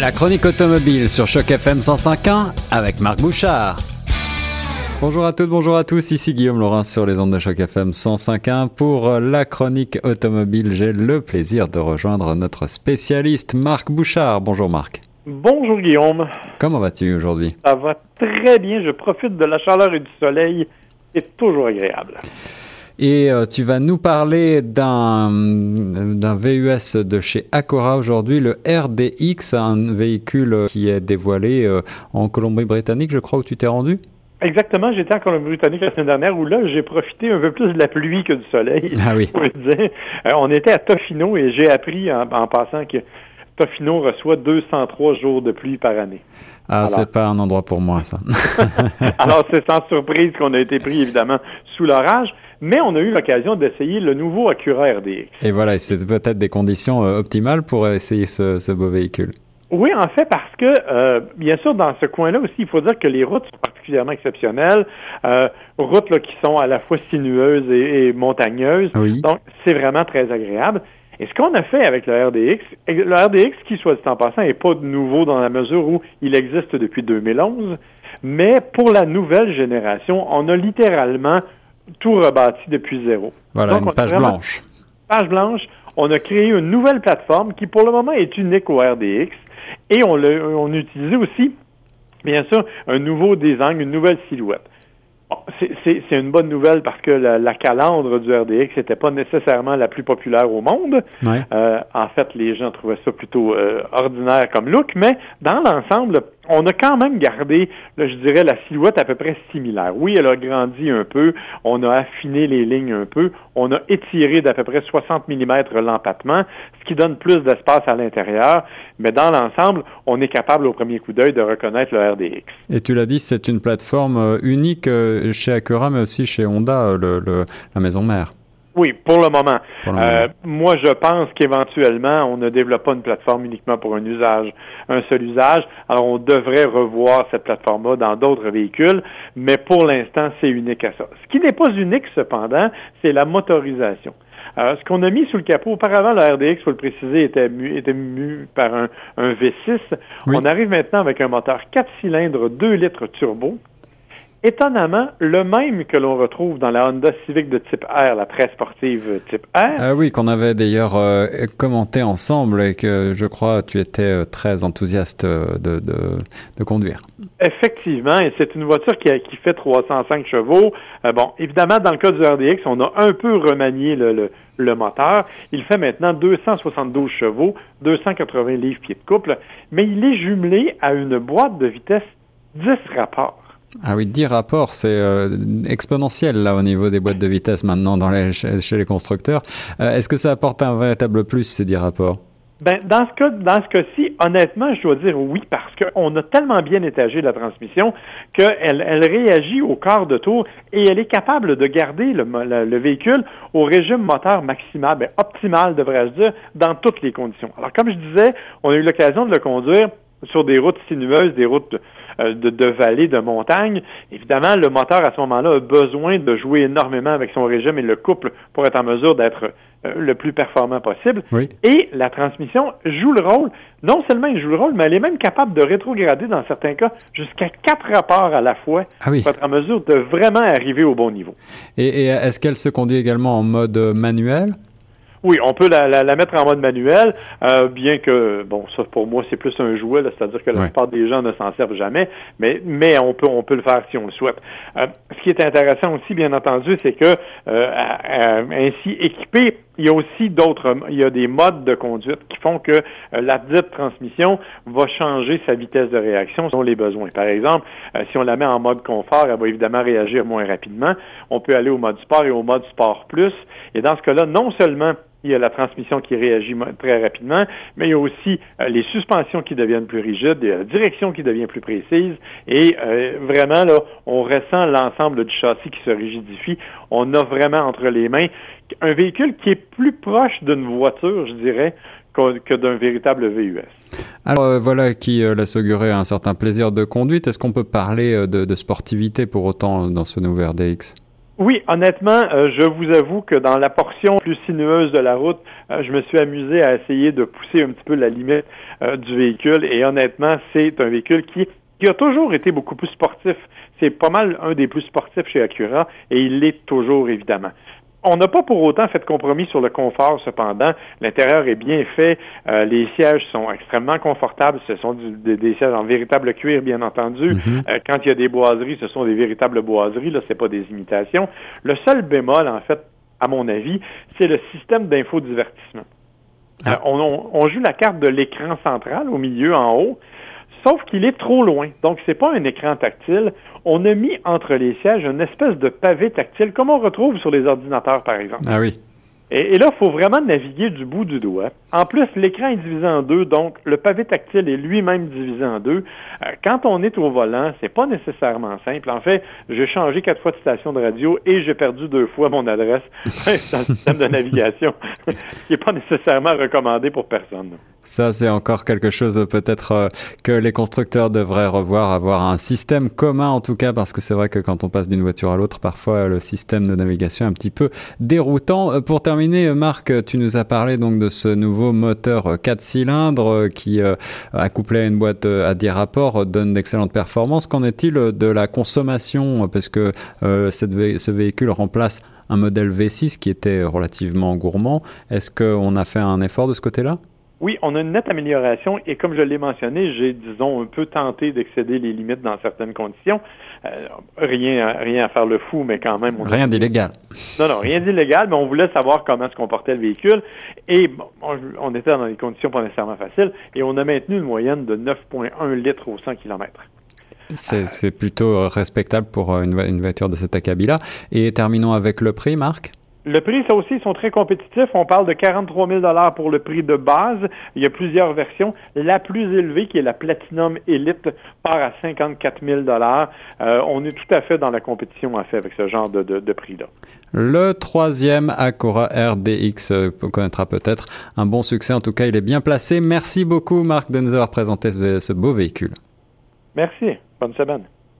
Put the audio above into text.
La chronique automobile sur Choc FM 105.1 avec Marc Bouchard. Bonjour à toutes, bonjour à tous, ici Guillaume Laurin sur les ondes de Choc FM 105.1 pour la chronique automobile. J'ai le plaisir de rejoindre notre spécialiste Marc Bouchard. Bonjour Marc. Bonjour Guillaume. Comment vas-tu aujourd'hui? Ça va très bien, je profite de la chaleur et du soleil. C'est toujours agréable. Et euh, tu vas nous parler d'un VUS de chez Acora aujourd'hui, le RDX, un véhicule qui est dévoilé euh, en Colombie-Britannique, je crois, où tu t'es rendu? Exactement, j'étais en Colombie-Britannique la semaine dernière où là, j'ai profité un peu plus de la pluie que du soleil. Ah oui. Euh, on était à Tofino et j'ai appris en, passant que Tofino reçoit 203 jours de pluie par année. Ah, c'est pas un endroit pour moi, ça. Alors, c'est sans surprise qu'on a été pris, évidemment, sous l'orage mais on a eu l'occasion d'essayer le nouveau Acura RDX. Et voilà, c'est peut-être des conditions euh, optimales pour essayer ce, beau véhicule. Oui, en fait, parce que, euh, bien sûr, dans ce coin-là aussi, il faut dire que les routes sont particulièrement exceptionnelles. Euh, routes là, qui sont à la fois sinueuses et, montagneuses. Donc, c'est vraiment très agréable. Et ce qu'on a fait avec le RDX, le RDX, qui, soit dit en passant, n'est pas nouveau dans la mesure où il existe depuis 2011, mais pour la nouvelle génération, on a littéralement tout rebâti depuis zéro. Voilà, une page blanche. Page blanche. On a créé une nouvelle plateforme qui, pour le moment, est unique au RDX. Et on, a, on utilisé aussi, bien sûr, un nouveau design, une nouvelle silhouette. c'est une bonne nouvelle parce que la, calandre du RDX n'était pas nécessairement la plus populaire au monde. Euh, en fait, les gens trouvaient ça plutôt euh, ordinaire comme look, mais dans l'ensemble, on a quand même gardé, je dirais, la silhouette à peu près similaire. Oui, elle a grandi un peu, on a affiné les lignes un peu, on a étiré d'à peu près 60 mm l'empattement, ce qui donne plus d'espace à l'intérieur, mais dans l'ensemble, on est capable au premier coup d'œil de reconnaître le RDX. Et tu l'as dit, c'est une plateforme euh, unique euh, chez Acura, mais aussi chez Honda, euh, la maison mère. Oui, pour le moment. Euh, moi, je pense qu'éventuellement, on ne développe pas une plateforme uniquement pour un usage, un seul usage. Alors, on devrait revoir cette plateforme-là dans d'autres véhicules, mais pour l'instant, c'est unique à ça. Ce qui n'est pas unique, cependant, c'est la motorisation. Alors, ce qu'on a mis sous le capot, auparavant, le RDX, il faut le préciser, était mu, était mu par un, V6. On arrive maintenant avec un moteur 4 cylindres, 2 litres turbo, étonnamment le même que l'on retrouve dans la Honda Civic de type R, la très sportive type R. Ah oui, qu'on avait d'ailleurs euh, commenté ensemble et que je crois tu étais euh, très enthousiaste euh, de, de, conduire. Effectivement, et c'est une voiture qui, qui fait 305 chevaux. bon, évidemment, dans le cas du RDX, on a un peu remanié le, le, le moteur. Il fait maintenant 272 chevaux, 280 livres pieds de couple, mais il est jumelé à une boîte de vitesse 10 rapports. Ah oui, 10 rapports, c'est euh, exponentiel là au niveau des boîtes de vitesse maintenant dans les, chez, les constructeurs. Euh, est-ce que ça apporte un véritable plus ces 10 rapports? Ben, dans ce cas, dans ce cas-ci, honnêtement, je dois dire oui, parce qu'on a tellement bien étagé la transmission qu'elle elle réagit au quart de tour et elle est capable de garder le, le, véhicule au régime moteur maximal, ben, optimal, devrais-je dire, dans toutes les conditions. Alors, comme je disais, on a eu l'occasion de le conduire sur des routes sinueuses, des routes de, de vallées, de montagnes. Évidemment, le moteur à ce moment-là a besoin de jouer énormément avec son régime et le couple pour être en mesure d'être euh, le plus performant possible. Et la transmission joue le rôle. Non seulement il joue le rôle, mais elle est même capable de rétrograder dans certains cas jusqu'à quatre rapports à la fois ah pour être en mesure de vraiment arriver au bon niveau. et est-ce qu'elle se conduit également en mode manuel? Oui, on peut la, la, mettre en mode manuel, euh, bien que, bon, ça pour moi c'est plus un jouet, c'est-à-dire que la plupart des gens ne s'en servent jamais, mais, mais on peut on peut le faire si on le souhaite. Euh, ce qui est intéressant aussi, bien entendu, c'est que euh, ainsi équipé, il y a aussi d'autres, il y a des modes de conduite qui font que la dite transmission va changer sa vitesse de réaction selon les besoins. Par exemple, si on la met en mode confort, elle va évidemment réagir moins rapidement. On peut aller au mode sport et au mode sport plus. Et dans ce cas-là, non seulement il y a la transmission qui réagit très rapidement, mais il y a aussi euh, les suspensions qui deviennent plus rigides, la direction qui devient plus précise, et euh, vraiment, là, on ressent l'ensemble du châssis qui se rigidifie. On a vraiment entre les mains un véhicule qui est plus proche d'une voiture, je dirais, que d'un véritable VUS. Alors euh, voilà qui laisse augurer un certain plaisir de conduite. Est-ce qu'on peut parler de, de sportivité pour autant dans ce nouveau RDX? Oui, honnêtement, euh, je vous avoue que dans la portion plus sinueuse de la route, euh, je me suis amusé à essayer de pousser un petit peu la limite euh, du véhicule et honnêtement, c'est un véhicule qui, qui a toujours été beaucoup plus sportif. C'est pas mal un des plus sportifs chez Acura et il l'est toujours évidemment. On n'a pas pour autant fait de compromis sur le confort, cependant. L'intérieur est bien fait. Euh, les sièges sont extrêmement confortables. Ce sont des, sièges en véritable cuir, bien entendu. Mhm. Euh, quand il y a des boiseries, ce sont des véritables boiseries. Là, c'est pas des imitations. Le seul bémol, en fait, à mon avis, c'est le système d'infodivertissement. Ah. Euh, on, on, joue la carte de l'écran central au milieu, en haut. Sauf qu'il est trop loin. Donc, c'est pas un écran tactile. On a mis entre les sièges une espèce de pavé tactile, comme on retrouve sur les ordinateurs, par exemple. Ah oui. Et, là, il faut vraiment naviguer du bout du doigt. En plus, l'écran est divisé en deux, donc le pavé tactile est lui-même divisé en deux. Euh, quand on est au volant, c'est pas nécessairement simple. En fait, j'ai changé quatre fois de station de radio et j'ai perdu deux fois mon adresse dans le système de navigation, qui n'est pas nécessairement recommandé pour personne. Ça, c'est encore quelque chose peut-être euh, que les constructeurs devraient revoir, avoir un système commun en tout cas, parce que c'est vrai que quand on passe d'une voiture à l'autre, parfois le système de navigation est un petit peu déroutant. Euh, pour terminer, Marc, tu nous as parlé donc de ce nouveau moteur 4 cylindres qui, accouplé à une boîte à 10 rapports, donne d'excellentes performances. Qu'en est-il de la consommation Parce que euh, ce véhicule remplace un modèle V6 qui était relativement gourmand. Est-ce qu'on a fait un effort de ce côté-là? Oui, on a une nette amélioration et comme je l'ai mentionné, j'ai, disons, un peu tenté d'excéder les limites dans certaines conditions. Euh, rien, rien à faire le fou, mais quand même. rien d'illégal. Non, non, rien d'illégal, mais on voulait savoir comment se comportait le véhicule et on, était dans des conditions pas nécessairement faciles et on a maintenu une moyenne de 9,1 litres au 100 km. C'est plutôt respectable pour une, une voiture de cet acabit-là. Et terminons avec le prix, Marc. Le prix, ça aussi, ils sont très compétitifs. On parle de 43 000 pour le prix de base. Il y a plusieurs versions. La plus élevée, qui est la Platinum Elite, part à 54 000 euh, On est tout à fait dans la compétition, en fait, avec ce genre de, de, prix-là. Le troisième Acura RDX euh, connaîtra peut-être un bon succès. En tout cas, il est bien placé. Merci beaucoup, Marc, de nous avoir présenté ce beau véhicule. Merci. Bonne semaine.